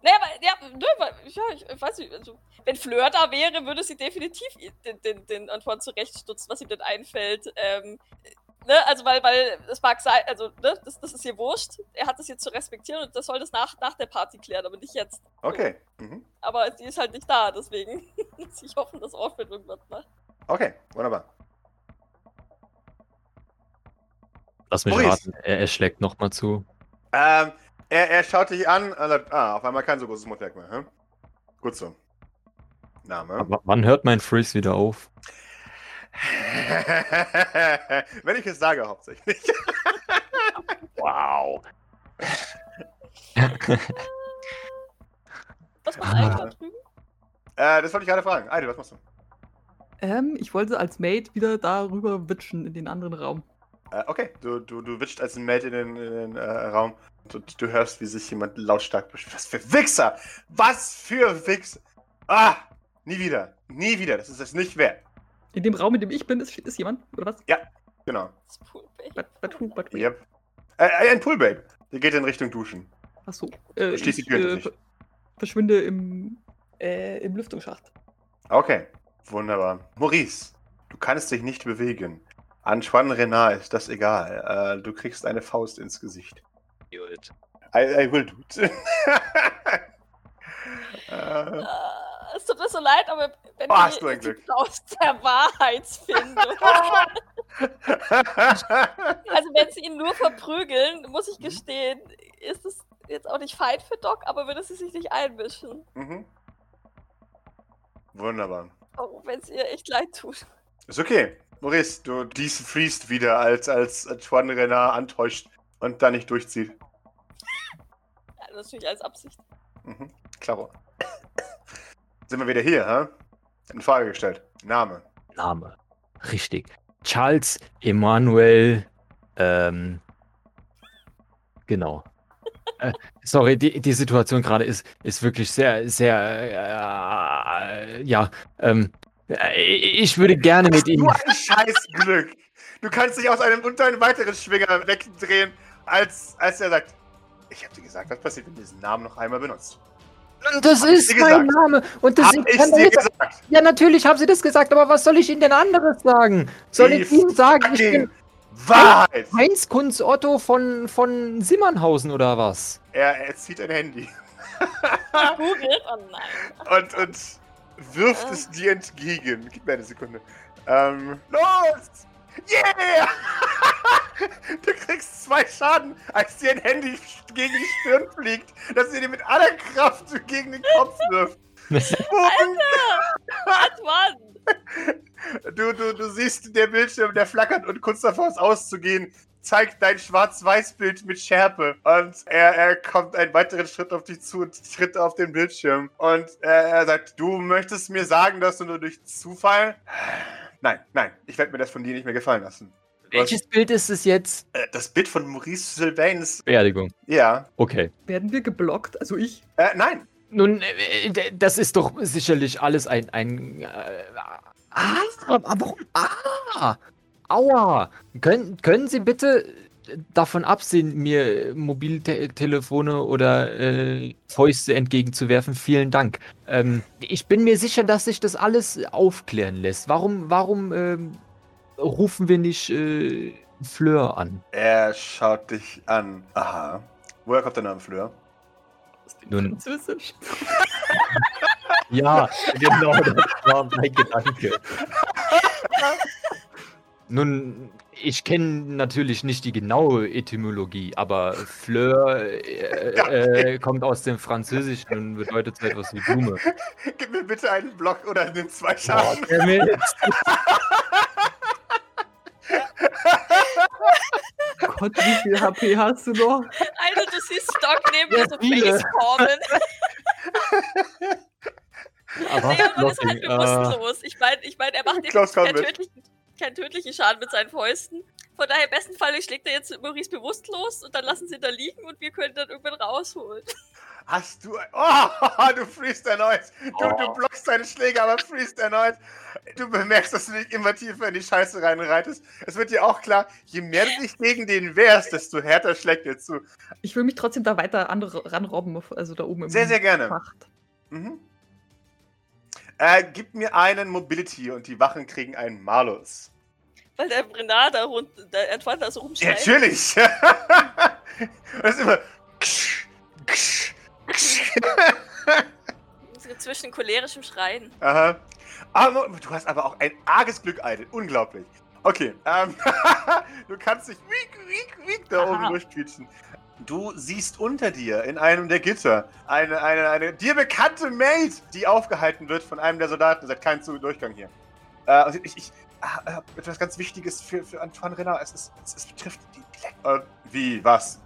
Naja, aber, ja, nö, weil, ja, ich, ich weiß nicht, also, wenn Fleur da wäre, würde sie definitiv den, den, den Antoine zurechtstutzen, was ihm denn einfällt. Ähm, ne, also, weil, weil, es mag sein, also, ne, das, das ist ihr wurscht. Er hat das jetzt zu respektieren und das soll das nach, nach der Party klären, aber nicht jetzt. Okay. Mhm. Aber sie ist halt nicht da, deswegen. [LAUGHS] ich hoffe, dass Orphan irgendwas macht. Okay, wunderbar. Lass mich Maurice. raten, er, er schlägt nochmal zu. Ähm, er, er schaut dich an. und sagt, Ah, auf einmal kein so großes Mundwerk mehr. Hm? Gut so. Name. Aber wann hört mein Freeze wieder auf? [LAUGHS] Wenn ich es sage, hauptsächlich. [LAUGHS] Wow. Was macht eigentlich da drüben? äh, das wollte ich gerade fragen. Eide, was machst du? Ähm, ich wollte als Mate wieder darüber witschen in den anderen Raum. Äh, okay, du, du, du witscht als ein Mate in den, in den äh, Raum und du hörst, wie sich jemand lautstark beschwert. Was für Wichser! Was für Wichser! Ah! Nie wieder. Nie wieder. Das ist es nicht wert. In dem Raum, in dem ich bin, ist, ist jemand, oder was? Genau. Das Poolbaby. But, but who, but. Yep. Äh, ein Poolbabe. Der geht in Richtung Duschen. Achso. Äh, Schließ die ich, Tür äh, ver- verschwinde im, äh, im Lüftungsschacht. Okay. Wunderbar. Maurice, du kannst dich nicht bewegen. Antoine Renard ist das egal. Äh, du kriegst eine Faust ins Gesicht. Gut. I, I will do it. [LAUGHS] äh, Äh, tut mir leid, aber wenn Oh, hast du ein die Glück. Klaus der Wahrheitsfindung. [LAUGHS] also wenn sie ihn nur verprügeln, muss ich gestehen, ist es jetzt auch nicht fein für Doc, aber würde sie sich nicht einmischen. mhm. Wunderbar. Oh, wenn es ihr echt leid tut. Ist okay. Maurice, du dies fließt wieder, als, als Antoine Renard antäuscht und da nicht durchzieht. Ja, natürlich als Absicht. Mhm. Klaro. Sind wir wieder hier, hä? In Frage gestellt. Name. Name. Richtig. Charles Emanuel. Ähm, genau. äh, sorry, die, die Situation gerade ist, ist wirklich sehr, sehr. Äh, ja. Ähm, äh, ich würde gerne mit Du Ihnen. ein scheiß Glück. Du kannst dich aus einem unter einen weiteren Schwinger wegdrehen, als, als er sagt, ich hab dir gesagt, was passiert, wenn du diesen Namen noch einmal benutzt. Das ist mein gesagt? Name. Und das Hab ich kann dir gesagt. Ja, natürlich haben Sie das gesagt, aber was soll ich Ihnen denn anderes sagen? Soll Die ich Ihnen sagen, ich bin Wahrheit. Heinz Kunz Otto von, von Simmernhausen oder was? Er, er zieht ein Handy [LAUGHS] Googelt? Oh nein. und, und wirft Ah. es dir entgegen. Gib mir eine Sekunde. Ähm, los! Yeah! [LAUGHS] Du kriegst zwei Schaden, als dir ein Handy gegen die Stirn fliegt, dass ihr dir mit aller Kraft gegen den Kopf wirft. [LAUGHS] Antoine! Du, du, du siehst, der Bildschirm, der flackert und kurz davor ist auszugehen, zeigt dein Schwarz-Weiß-Bild mit Schärpe. Und er, er kommt einen weiteren Schritt auf dich zu und tritt auf den Bildschirm. Und er, er sagt, du möchtest mir sagen, dass du nur durch Zufall... Nein, nein, ich werde mir das von dir nicht mehr gefallen lassen. Welches Bild ist es jetzt? äh, das Bild von Maurice Sylvains. Beerdigung. Ja. Okay. Werden wir geblockt? Also ich. Äh, nein. Nun, äh, d- das ist doch sicherlich alles ein. ein äh, ah, aber warum? Ah! Aua! Können, können Sie bitte davon absehen, mir Mobiltelefone oder äh, Fäuste entgegenzuwerfen? Vielen Dank. Ähm, ich bin mir sicher, dass sich das alles aufklären lässt. Warum, warum ähm, rufen wir nicht äh, Fleur an? Er schaut dich an. Aha. Woher kommt der Name Fleur? Nun. Französisch. [LAUGHS] Ja, genau, das war mein Gedanke. [LAUGHS] Nun, ich kenne natürlich nicht die genaue Etymologie, aber Fleur äh, äh, kommt aus dem Französischen und bedeutet so etwas wie Blume. Gib mir bitte einen Block oder nimm zwei Schaden. Gott, wie viel HP hast du noch? Alter, du siehst Stock neben Ja, mir so faceformen. Aber Leon ist halt Blocking, äh, bewusstlos. Ich meine, ich mein, er macht keinen mit. tödlichen, keinen tödlichen Schaden mit seinen Fäusten. Von daher, im besten Fall schlägt er jetzt Maurice bewusstlos und dann lassen sie ihn da liegen und wir können dann irgendwann rausholen. Hast du. Oh, du freest erneut. Du, du Oh. blockst deine Schläge, aber freest erneut. Du bemerkst, dass du dich immer tiefer in die Scheiße reinreitest. Es wird dir auch klar, je mehr du dich gegen den wehrst, desto härter schlägt er zu. Ich will mich trotzdem da weiter andere ranrobben, also da oben im Sehr, sehr gerne. Mhm. Äh, gib mir einen Mobility und die Wachen kriegen einen Malus. Weil der Brenard da rund, der da so Ja, rumschreit. natürlich! [LAUGHS] das ist immer. Zwischen cholerischem Schreien. Aha. Aber du hast aber auch ein arges Glück, Eidel. Unglaublich. Okay, ähm, [LAUGHS] du kannst dich wiek, wiek, wiek da oben Aha. durchquietschen. Du siehst unter dir in einem der Gitter eine, eine, eine dir bekannte Maid, die aufgehalten wird von einem der Soldaten. Seit keinem Zu- Durchgang hier. Äh, also ich, ich habe etwas ganz Wichtiges für, für Antoine Renner. Es, ist, es, es betrifft die Black. Äh, wie? Was?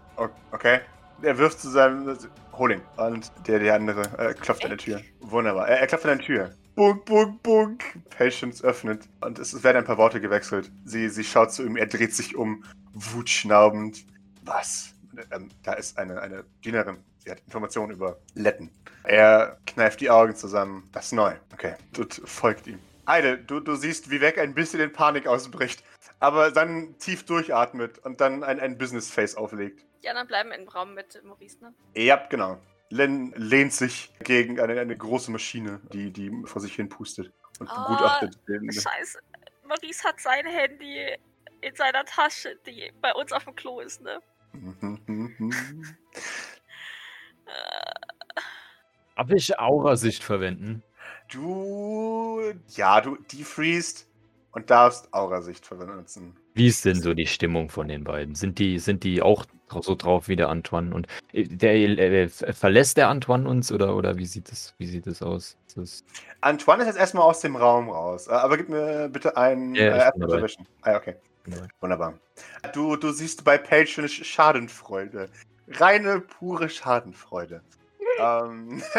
Okay. Er wirft zu seinem. Hol. Und der, der andere äh, klopft an der Tür. Wunderbar. Er, er klopft an der Tür. Bunk, bunk, bunk. Patience öffnet. Und es werden ein paar Worte gewechselt. Sie, sie schaut zu ihm, er dreht sich um, wutschnaubend. Was? Ähm, da ist eine, eine Dienerin. Sie hat Informationen über Letten. Er kneift die Augen zusammen. Das ist neu. Okay. Tut folgt ihm. Eide, du, du siehst, wie weg ein bisschen in Panik ausbricht. Aber dann tief durchatmet und dann ein, ein Business-Face auflegt. Die anderen bleiben im Raum mit Maurice, ne? Ja, genau. Len lehnt sich gegen eine, eine große Maschine, die, die vor sich hin pustet und Ah, begutachtet. den- Scheiße. Maurice hat sein Handy in seiner Tasche, die bei uns auf dem Klo ist, ne? Äh, Darf ich Aurasicht verwenden? Du, ja, du defreest und darfst Aurasicht benutzen. Wie ist denn so die Stimmung von den beiden? Sind die, sind die auch so drauf wie der Antoine? Und äh, der, äh, ver- verlässt der Antoine uns oder, oder wie sieht das, wie sieht das aus? Das Antoine ist jetzt erstmal aus dem Raum raus. Äh, Aber gib mir bitte einen Ja, äh. Observation. Ah, okay. Genau. Wunderbar. Du, du siehst bei Patron Sch- Schadenfreude. Reine, pure Schadenfreude. [LAUGHS] ähm, [LAUGHS]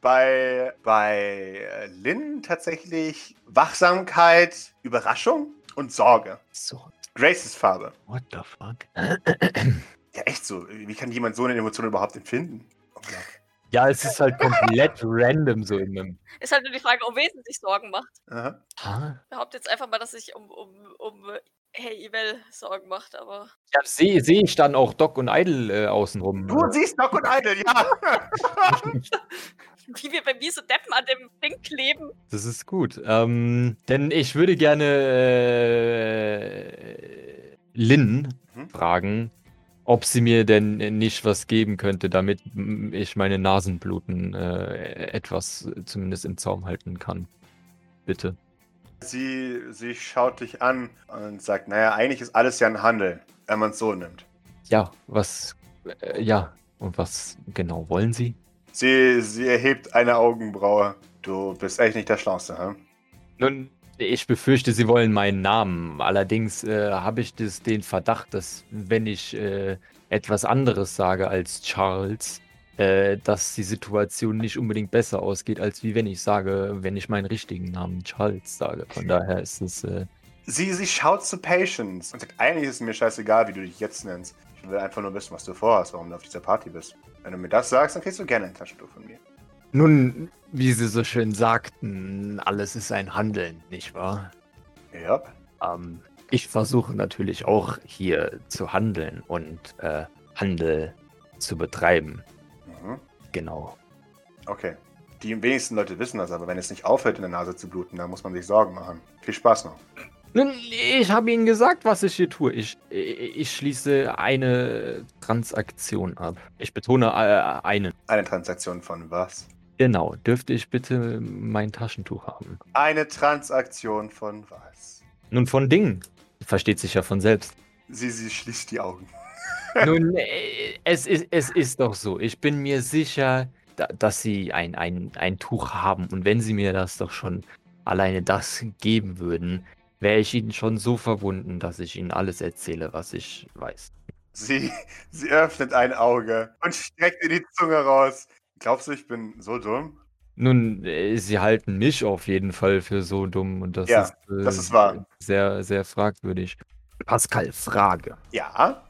bei, bei Lynn tatsächlich Wachsamkeit, Überraschung und Sorge. so? Graces Farbe. What the fuck? Ja, echt so. Wie kann jemand so eine Emotion überhaupt empfinden? Unglaublich. Ja, es ist halt komplett random so in einem. ist halt nur die Frage, um wen sie sich Sorgen macht. Aha. Ha? Behaupte jetzt einfach mal, dass sich um, um, um Hey Evel Sorgen macht, aber. Ja, sehe seh ich dann auch Doc und Idle äh, außenrum. Du siehst Doc und Idle, ja. [LAUGHS] Wie wir bei Miese Deppen an dem Ding kleben. Das ist gut. Ähm, denn ich würde gerne äh, Lynn Mhm. fragen, ob sie mir denn nicht was geben könnte, damit ich meine Nasenbluten äh, etwas zumindest im Zaum halten kann. Bitte. Sie, sie schaut dich an und sagt, naja, eigentlich ist alles ja ein Handel, wenn man es so nimmt. Ja, was. Äh, ja, und was genau wollen Sie? Sie, sie erhebt eine Augenbraue. Du bist echt nicht der Schlauste, hä? Nun, ich befürchte, Sie wollen meinen Namen. Allerdings äh, habe ich das, den Verdacht, dass wenn ich äh, etwas anderes sage als Charles, äh, dass die Situation nicht unbedingt besser ausgeht, als wie wenn ich sage, wenn ich meinen richtigen Namen Charles sage. Von daher ist es. Äh, Sie, sie schaut zu Patience und sagt, eigentlich ist es mir scheißegal, wie du dich jetzt nennst. Ich will einfach nur wissen, was du vorhast, warum du auf dieser Party bist. Wenn du mir das sagst, dann kriegst du gerne ein Taschentuch von mir. Nun, wie Sie so schön sagten, alles ist ein Handeln, nicht wahr? Ja. Ähm, ich versuche natürlich auch hier zu handeln und äh, Handel zu betreiben. Mhm. Genau. Okay. Die wenigsten Leute wissen das, aber wenn es nicht aufhört, in der Nase zu bluten, dann muss man sich Sorgen machen. Viel Spaß noch. Nun, ich habe Ihnen gesagt, was ich hier tue. Ich, ich schließe eine Transaktion ab. Ich betone äh, eine. Eine Transaktion von was? Genau. Dürfte ich bitte mein Taschentuch haben? Eine Transaktion von was? Nun, von Dingen. Versteht sich ja von selbst. Sie, sie schließt die Augen. [LAUGHS] Nun, [LAUGHS] äh, es ist, es ist doch so. Ich bin mir sicher, da, dass Sie ein, ein, ein Tuch haben. Und wenn Sie mir das doch schon alleine das geben würden, wäre ich Ihnen schon so verbunden, dass ich Ihnen alles erzähle, was ich weiß. Sie, sie öffnet ein Auge und streckt ihr die Zunge raus. Glaubst du, ich bin so dumm? Nun, äh, Sie halten mich auf jeden Fall für so dumm und das Ja, ist, äh, das ist wahr. sehr, sehr fragwürdig. Pascal, Frage. Ja.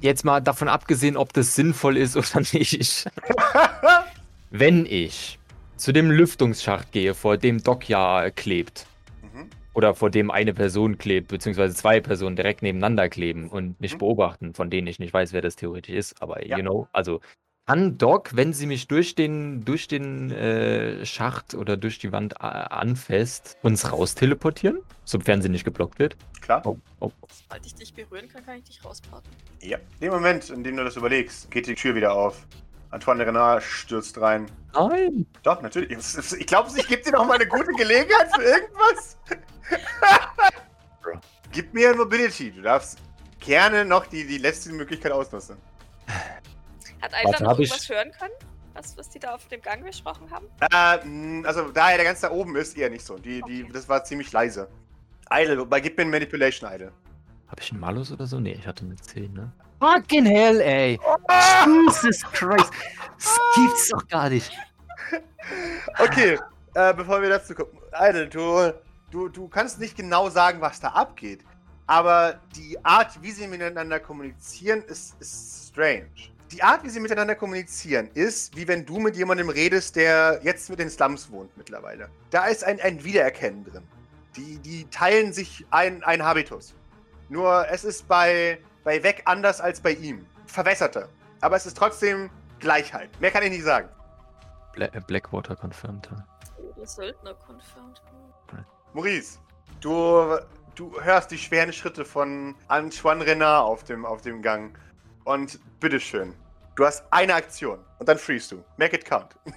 Jetzt mal davon abgesehen, ob das sinnvoll ist oder [LAUGHS] nicht. [LAUGHS] Wenn ich zu dem Lüftungsschacht gehe, vor dem Doc ja klebt, mhm. oder vor dem eine Person klebt, beziehungsweise zwei Personen direkt nebeneinander kleben und mich Mhm. beobachten, von denen ich nicht weiß, wer das theoretisch ist, aber Ja. you know, also kann Doc, wenn sie mich durch den, durch den äh, Schacht oder durch die Wand äh, anfasst, uns raus teleportieren, sofern sie nicht geblockt wird? Klar. Oh, oh. Sobald ich dich berühren kann, kann ich dich rausbraten. Ja. In dem Moment, in dem du das überlegst, geht die Tür wieder auf. Antoine Renard stürzt rein. Nein! Doch, natürlich. Ich glaube, ich gebe dir noch mal eine gute Gelegenheit für irgendwas. [LAUGHS] Gib mir ein Mobility. Du darfst gerne noch die, die letzte Möglichkeit ausnutzen. Hat Warte, noch hab ich- irgendwas hören können? Was, was die da auf dem Gang besprochen haben? Äh, also, da er der ganz da oben ist, eher nicht so. Die, die, Okay. das war ziemlich leise. Idle, wobei gib mir ein Manipulation Idle. Habe ich einen Malus oder so? Nee, ich hatte eine 10, ne? Fucking hell, ey! Jesus Christ! Das gibt's doch gar nicht! [LAUGHS] Okay, äh, bevor wir dazu kommen. Idle, du, du, du kannst nicht genau sagen, was da abgeht. Aber die Art, wie sie miteinander kommunizieren, ist, ist strange. Die Art, wie sie miteinander kommunizieren, ist, wie wenn du mit jemandem redest, der jetzt mit den Slums wohnt mittlerweile. Da ist ein, ein Wiedererkennen drin. Die, die teilen sich ein, ein Habitus. Nur es ist bei, bei Weg anders als bei ihm. Verwässerter. Aber es ist trotzdem Gleichheit. Mehr kann ich nicht sagen. Bla äh, Blackwater confirmed. ja. Der Söldner confirmed. Maurice, du, du hörst die schweren Schritte von Antoine Renard auf dem, auf dem Gang. Und bitteschön, du hast eine Aktion und dann freest du. Make it count. [LAUGHS]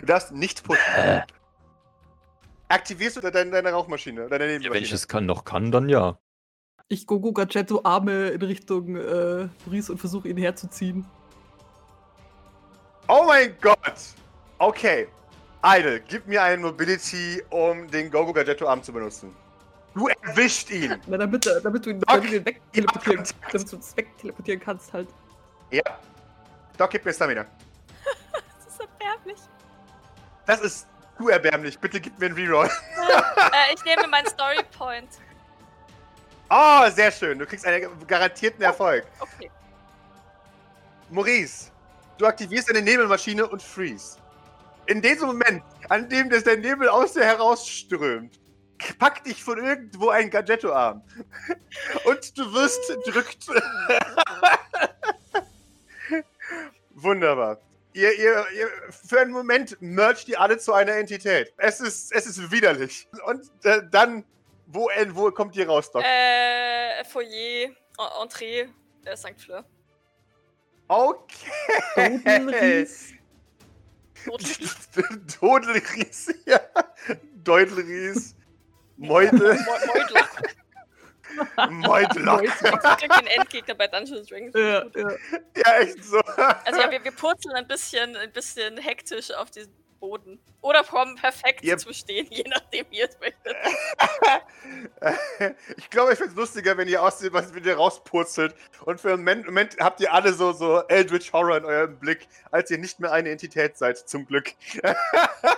Du darfst nicht pushen. Äh, Aktivierst du deine, deine Rauchmaschine, deine ja, wenn ich es kann, noch kann, dann ja. Ich Gogo Gadgetto Arme in Richtung äh, Maurice und versuche ihn herzuziehen. Oh mein Gott! Okay. Idle, gib mir einen Mobility, um den Gogo Gadgetto Arm zu benutzen. Du erwischt ihn! Na, damit, damit du ihn, Okay. damit du ihn wegteleportieren, damit du uns wegteleportieren kannst halt. Ja. Doc, gib mir Stamina. [LAUGHS] Das ist erbärmlich. Das ist zu erbärmlich. Bitte gib mir einen Reroll. [LAUGHS] äh, ich nehme meinen [LAUGHS] Story Point. Oh, sehr schön. Du kriegst einen garantierten Erfolg. Okay. Maurice, du aktivierst deine Nebelmaschine und freeze. In diesem Moment, an dem das der Nebel aus dir herausströmt, packt dich von irgendwo ein Gadgetto-Arm. Und du wirst drückt. [LAUGHS] Wunderbar. Ihr, ihr, ihr, für einen Moment mercht ihr alle zu einer Entität. Es ist, es ist widerlich. Und äh, dann, wo, äh, wo kommt ihr raus, Doc? Äh, Foyer, En- Entree, äh, St. Fleur. Okay. Notlicht. [LAUGHS] Dodelries, ja. Deutelries. Meudlock. Klingt wie ein Endgegner bei Dungeons Dragons. Ja, ja. ja, echt so. Also ja, wir, wir purzeln ein bisschen, ein bisschen hektisch auf diesen Boden. Oder kommen perfekt Yep. zu stehen, [LAUGHS] je nachdem, wie ihr es möchtet. [LAUGHS] ich glaube, ich finde es lustiger, wenn ihr aussieht, was ihr rauspurzelt. Und für einen Moment, Moment habt ihr alle so, so Eldritch Horror in eurem Blick, als ihr nicht mehr eine Entität seid, zum Glück. [LAUGHS]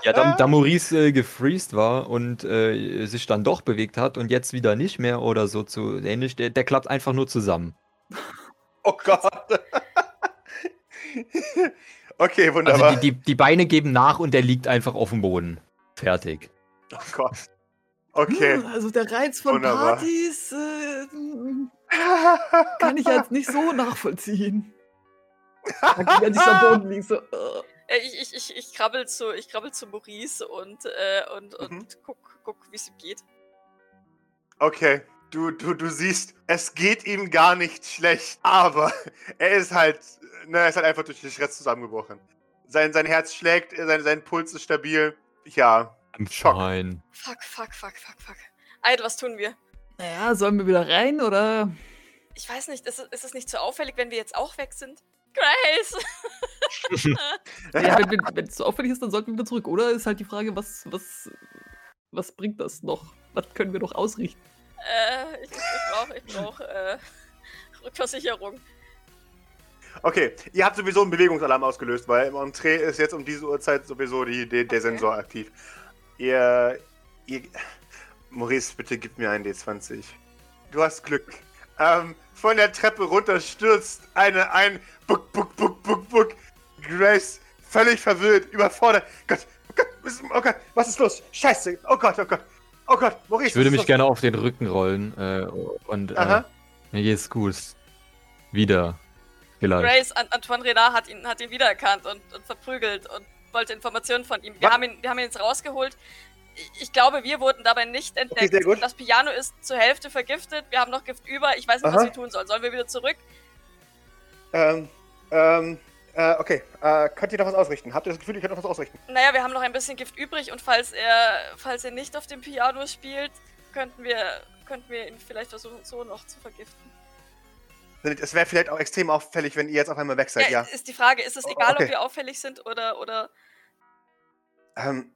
Ja, da, da Maurice äh, gefreezed war und äh, sich dann doch bewegt hat und jetzt wieder nicht mehr oder so zu ähnlich, der, der klappt einfach nur zusammen. Oh Gott. Okay, Also wunderbar. die, die, die Beine geben nach und der liegt einfach auf dem Boden. Fertig. oh Gott. Okay. Hm, Also der Reiz von Wunderbar. Partys äh, kann ich jetzt nicht so nachvollziehen. Wenn ich am Boden liege, so. äh. Ich, ich, ich, ich krabbel zu, ich krabbel zu Maurice und, äh, und, und Mhm. guck, guck wie es ihm geht. Okay. Du, du, du siehst, es geht ihm gar nicht schlecht, aber [LAUGHS] er ist halt, ne, er ist halt einfach durch den Stress zusammengebrochen. Sein, sein Herz schlägt, sein, sein Puls ist stabil. Ja, I'm Schock. fine. Fuck, fuck, fuck, fuck, fuck. Eid, was tun wir? Naja, sollen wir wieder rein oder? Ich weiß nicht, ist, es- ist es nicht so auffällig, wenn wir jetzt auch weg sind? Grace! [LAUGHS] Ja, wenn es so auffällig ist, dann sollten wir wieder zurück. Oder ist halt die Frage, was, was, was bringt das noch? Was können wir noch ausrichten? äh, ich, ich brauche ich brauch, äh, Rückversicherung. Okay, ihr habt sowieso einen Bewegungsalarm ausgelöst, weil im Entree ist jetzt um diese Uhrzeit sowieso die, die, der Okay. Sensor aktiv. Ihr, ihr. Maurice, bitte gib mir einen D20. Du hast Glück. Ähm, von der Treppe runter stürzt eine ein. Buck, buck, buck, buck, buck. Grace, völlig verwirrt, überfordert. Gott, oh Gott, was- oh Gott, was ist los? Scheiße, oh Gott, oh Gott. Oh Gott, Maurice. Ich würde mich los? gerne auf den Rücken rollen äh, und äh, Aha. mir geht's gut. Wieder. Vielleicht. Grace, An Antoine Renard hat ihn, hat ihn wiedererkannt und, und verprügelt und wollte Informationen von ihm. Wir Was? haben, ihn, wir haben ihn jetzt rausgeholt. Ich- glaube, wir wurden dabei nicht entdeckt. gut. Das Piano ist zur Hälfte vergiftet. Wir haben noch Gift über. Ich weiß nicht, Aha. was wir tun sollen. Sollen wir wieder zurück? Ähm, ähm, äh, okay. Äh, könnt ihr noch was ausrichten? Habt ihr das Gefühl, ihr könnt noch was ausrichten? Naja, wir haben noch ein bisschen Gift übrig und falls er, falls er nicht auf dem Piano spielt, könnten wir, könnten wir ihn vielleicht versuchen, so noch zu vergiften. Es wäre vielleicht auch extrem auffällig, wenn ihr jetzt auf einmal weg seid, ja. Ist die Frage, ist es Oh, egal, okay. ob wir auffällig sind oder, oder. Ähm,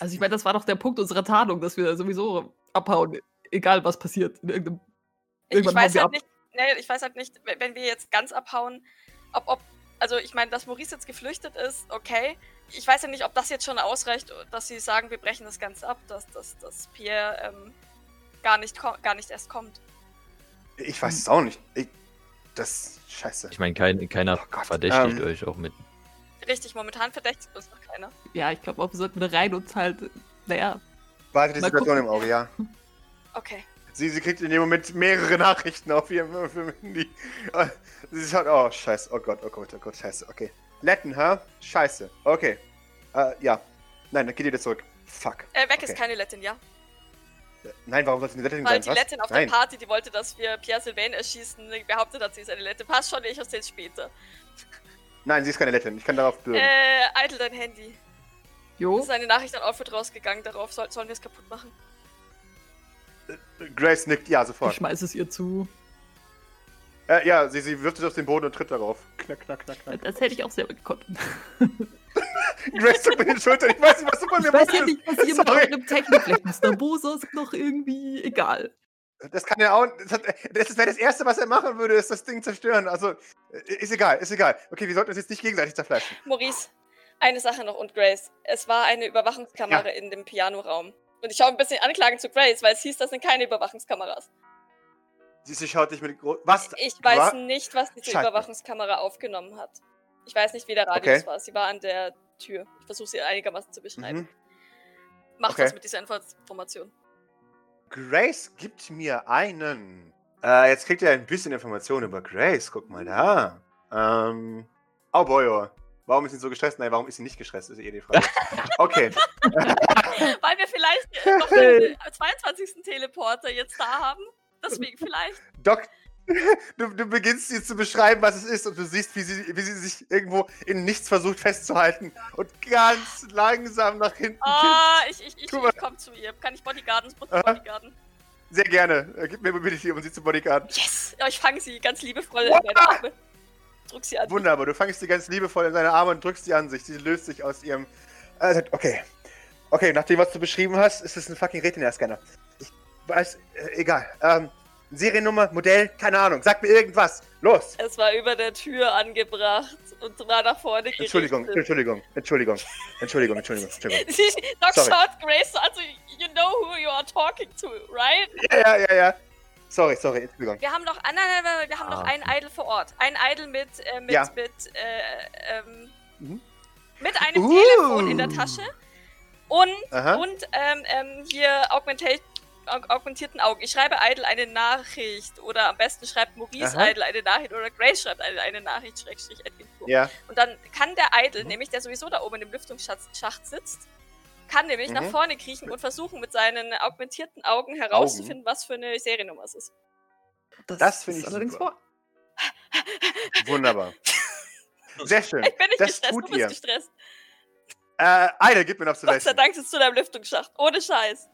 Also ich meine, das war doch der Punkt unserer Tarnung, dass wir sowieso abhauen, egal was passiert. In irgendeinem, Ich, ich Irgendwann weiß halt nicht, nee, ich weiß halt nicht, wenn wir jetzt ganz abhauen, ob, ob, also ich meine, dass Maurice jetzt geflüchtet ist, okay. Ich weiß ja nicht, ob das jetzt schon ausreicht, dass sie sagen, wir brechen das Ganze ab, dass, dass, dass Pierre ähm, gar, nicht gar nicht erst kommt. Ich weiß es auch nicht. Ich, das. Scheiße. Ich meine, kein, keiner Oh Gott, verdächtigt ähm. euch auch mit. Richtig, momentan verdächtigt uns noch keiner. ja, ich glaube auch, wir sollten rein und halt, naja, Behalte die Situation im gucken. Auge, ja. Okay. Sie, sie kriegt in dem Moment mehrere Nachrichten auf ihrem, auf ihrem Handy. [LAUGHS] Sie schaut, oh, scheiße, oh Gott, oh Gott, oh Gott, scheiße, okay. Letten, hä? Scheiße, okay. Äh, ja. Nein, dann geht ihr wieder zurück. Fuck. Äh, weg Okay. ist keine Lettin, ja? Nein, warum sollte es eine Lettin Weil sein? die Was? Lettin auf Nein. der Party, die wollte, dass wir Pierre Sylvain erschießen, behauptet hat, sie ist eine Lettin. Passt schon, ich erzähl's später. Nein, sie ist keine Lettin. Ich kann darauf bürgen. Äh, Eitel dein Handy. Es jo, ist eine Nachricht an Outfit rausgegangen, darauf soll, sollen wir es kaputt machen. Grace nickt, ja, ich sofort. schmeiß es ihr zu. Äh, ja, sie, sie wirft es auf den Boden und tritt darauf. Knack, knack, knack, knack. Das hätte ich auch selber gekonnt. [LAUGHS] Grace zuckt mit den Schultern. Ich weiß nicht, was du von mir Ich weiß ja nicht, was ihr mit eurem Technik, vielleicht Mr. Bosos noch irgendwie egal. Das kann er auch. Das, das wäre das Erste, was er machen würde, ist das Ding zerstören. Also, äh, ist egal, ist egal. Okay, wir sollten uns jetzt nicht gegenseitig zerfleischen. Maurice, eine Sache noch und Grace. Es war eine Überwachungskamera in dem Pianoraum. Und ich schaue ein bisschen anklagend zu Grace, weil es hieß, das sind keine Überwachungskameras. Sie, sie schaut dich mit. Was? Ich weiß nicht, was diese Scheiße. Überwachungskamera aufgenommen hat. Ich weiß nicht, wie der Radius Okay. war. Sie war an der Tür. Ich versuche sie einigermaßen zu beschreiben. Mhm. Mach Okay. was mit dieser Information. Grace gibt mir einen. Äh, jetzt kriegt ihr ein bisschen Informationen über Grace. Guck mal da. Ähm. Oh boy, oh. Warum ist sie so gestresst? Nein, warum ist sie nicht gestresst? Ist eh die Frage. [LAUGHS] Okay. Weil wir vielleicht noch den 22. Teleporter jetzt da haben. Deswegen vielleicht. Doc Du, du beginnst sie zu beschreiben, was es ist, und du siehst, wie sie, wie sie sich irgendwo in nichts versucht festzuhalten und ganz langsam nach hinten Ah, ich, ich, ich, mal. ich komm zu ihr. Kann ich Bodyguarden? Kippt. Sehr gerne. Äh, Gib mir Mobility, um sie zu bodyguarden. Yes! Ja, ich fange sie ganz liebevoll in meine Arme. Drück sie an. Wunderbar, du fangst sie ganz liebevoll in seine Arme und drückst sie an sich. Sie löst sich aus ihrem. Sagt, okay. Okay, nach dem, was du beschrieben hast, ist es ein fucking Retina-Scanner. Ich weiß, äh, egal. Ähm, Seriennummer, Modell, keine Ahnung. Sag mir irgendwas. Los! Es war über der Tür angebracht und war nach vorne gerichtet. Entschuldigung, Entschuldigung, Entschuldigung, Entschuldigung, Entschuldigung, Entschuldigung. [LAUGHS] Doc Sorry. schaut Grace so an, so, you know who you are talking to, right? Ja, ja, ja, ja. Sorry, sorry, Entschuldigung. Wir haben noch, nein, nein, nein, wir haben noch Ah, einen Idol vor Ort. Ein Idol mit, äh, mit, Ja. mit, äh, ähm, Mhm. mit einem Uh. Telefon in der Tasche und, Aha. und ähm, ähm, hier Augmenta- aug- augmentierten Augen. Ich schreibe Idol eine Nachricht oder am besten schreibt Maurice Aha. Idol eine Nachricht oder Grace schreibt eine, eine Nachricht, Schrägstrich. Ja, Und dann kann der Idol, Mhm. nämlich der sowieso da oben im Lüftungsschacht Schacht sitzt, kann nämlich nach Mhm. vorne kriechen und versuchen mit seinen augmentierten Augen herauszufinden, was für eine Seriennummer es ist. Das finde ist ich allerdings super. [LAUGHS] wunderbar. Sehr schön. Ich bin nicht Das gestresst, tut du bist ihr. gestresst. Äh, Eile, gib mir eine Gott sei. Dank sitzt du da im Lüftungsschacht. Ohne Scheiß.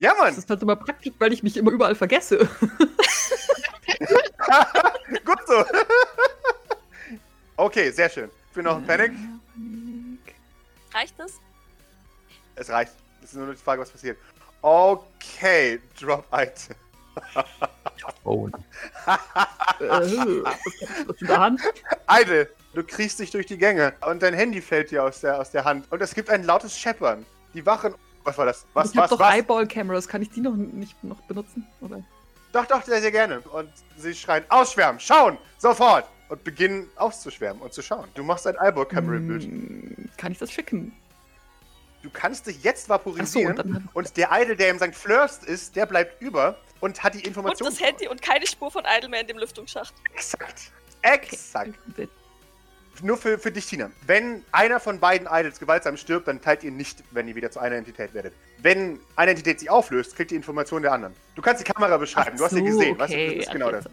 Ja, Das Mann. ist halt immer praktisch, weil ich mich immer überall vergesse. [LAUGHS] Gut so. okay, sehr schön. Für noch einen Panic. Reicht das? Es reicht. Es ist nur die Frage, was passiert. Okay, Drop Item. Äh, in der Hand? Idle, du kriechst dich durch die Gänge und dein Handy fällt dir aus der, aus der Hand. Und es gibt ein lautes Scheppern. Die Wachen. Was war das? Was, ich hab was, doch was? Eyeball-Cameras. Kann ich die noch nicht noch benutzen? Oder? Doch, doch, sehr, sehr gerne. Und sie schreien, ausschwärmen, schauen, sofort. Und beginnen auszuschwärmen und zu schauen. Du machst ein Eyeball-Camera-Bild. Hm, Kann ich das schicken? Du kannst dich jetzt vaporisieren. und dann und der Idle, der im St. Flirst ist, der bleibt über und hat die Und Information. das Handy und keine Spur von Idol mehr in dem Lüftungsschacht. Exakt. Exakt. Nur für, für dich, Tina. Wenn einer von beiden Idols gewaltsam stirbt, dann teilt ihr nicht, wenn ihr wieder zu einer Entität werdet. Wenn eine Entität sich auflöst, kriegt ihr Informationen der anderen. Du kannst die Kamera beschreiben, du hast sie gesehen. weißt du, Okay, das ist genau okay. das.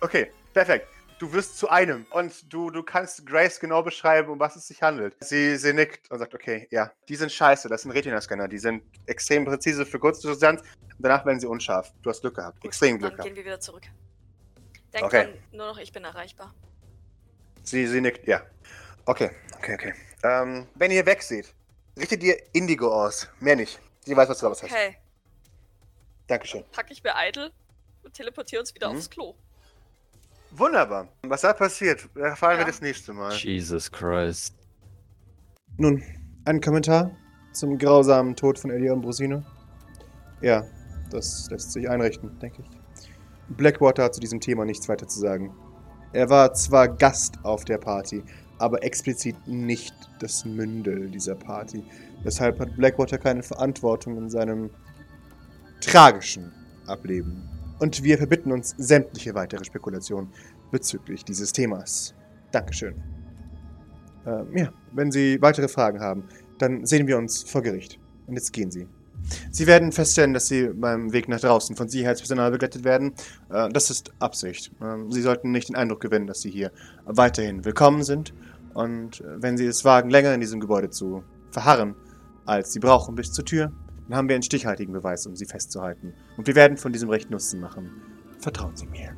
Okay, perfekt. Du wirst zu einem und du, du kannst Grace genau beschreiben, um was es sich handelt. Sie, sie nickt und sagt, okay, ja, die sind scheiße, das sind Retina-Scanner, die sind extrem präzise für kurze Distanz und danach werden sie unscharf. Du hast Glück gehabt, extrem Glück Dann gehabt. gehen wir wieder zurück. Denk Okay. dran, nur noch ich bin erreichbar. Sie, sie nickt, ja. Okay, okay, okay. Ähm, wenn ihr wegseht, richtet ihr Indigo aus. Mehr nicht. Sie weiß, was du was hast. Okay, Dankeschön. pack ich mir Idol und teleportiere uns wieder Mhm. aufs Klo. Wunderbar. Was da passiert, erfahren wir Ja. das nächste Mal. Jesus Christ. Nun, ein Kommentar zum grausamen Tod von Elia Ambrosino? Ja, das lässt sich einrichten, denke ich. Blackwater hat zu diesem Thema nichts weiter zu sagen. Er war zwar Gast auf der Party, aber explizit nicht das Mündel dieser Party. Deshalb hat Blackwater keine Verantwortung in seinem tragischen Ableben. Und wir verbitten uns sämtliche weitere Spekulationen bezüglich dieses Themas. Dankeschön. Ähm, ja, wenn Sie weitere Fragen haben, dann sehen wir uns vor Gericht. Und jetzt gehen Sie. Sie werden feststellen, dass Sie beim Weg nach draußen von Sicherheitspersonal begleitet werden. Äh, das ist Absicht. Ähm, Sie sollten nicht den Eindruck gewinnen, dass Sie hier weiterhin willkommen sind. Und äh, wenn Sie es wagen, länger in diesem Gebäude zu verharren, als Sie brauchen bis zur Tür, dann haben wir einen stichhaltigen Beweis, um Sie festzuhalten. Und wir werden von diesem Recht Nutzen machen. Vertrauen Sie mir.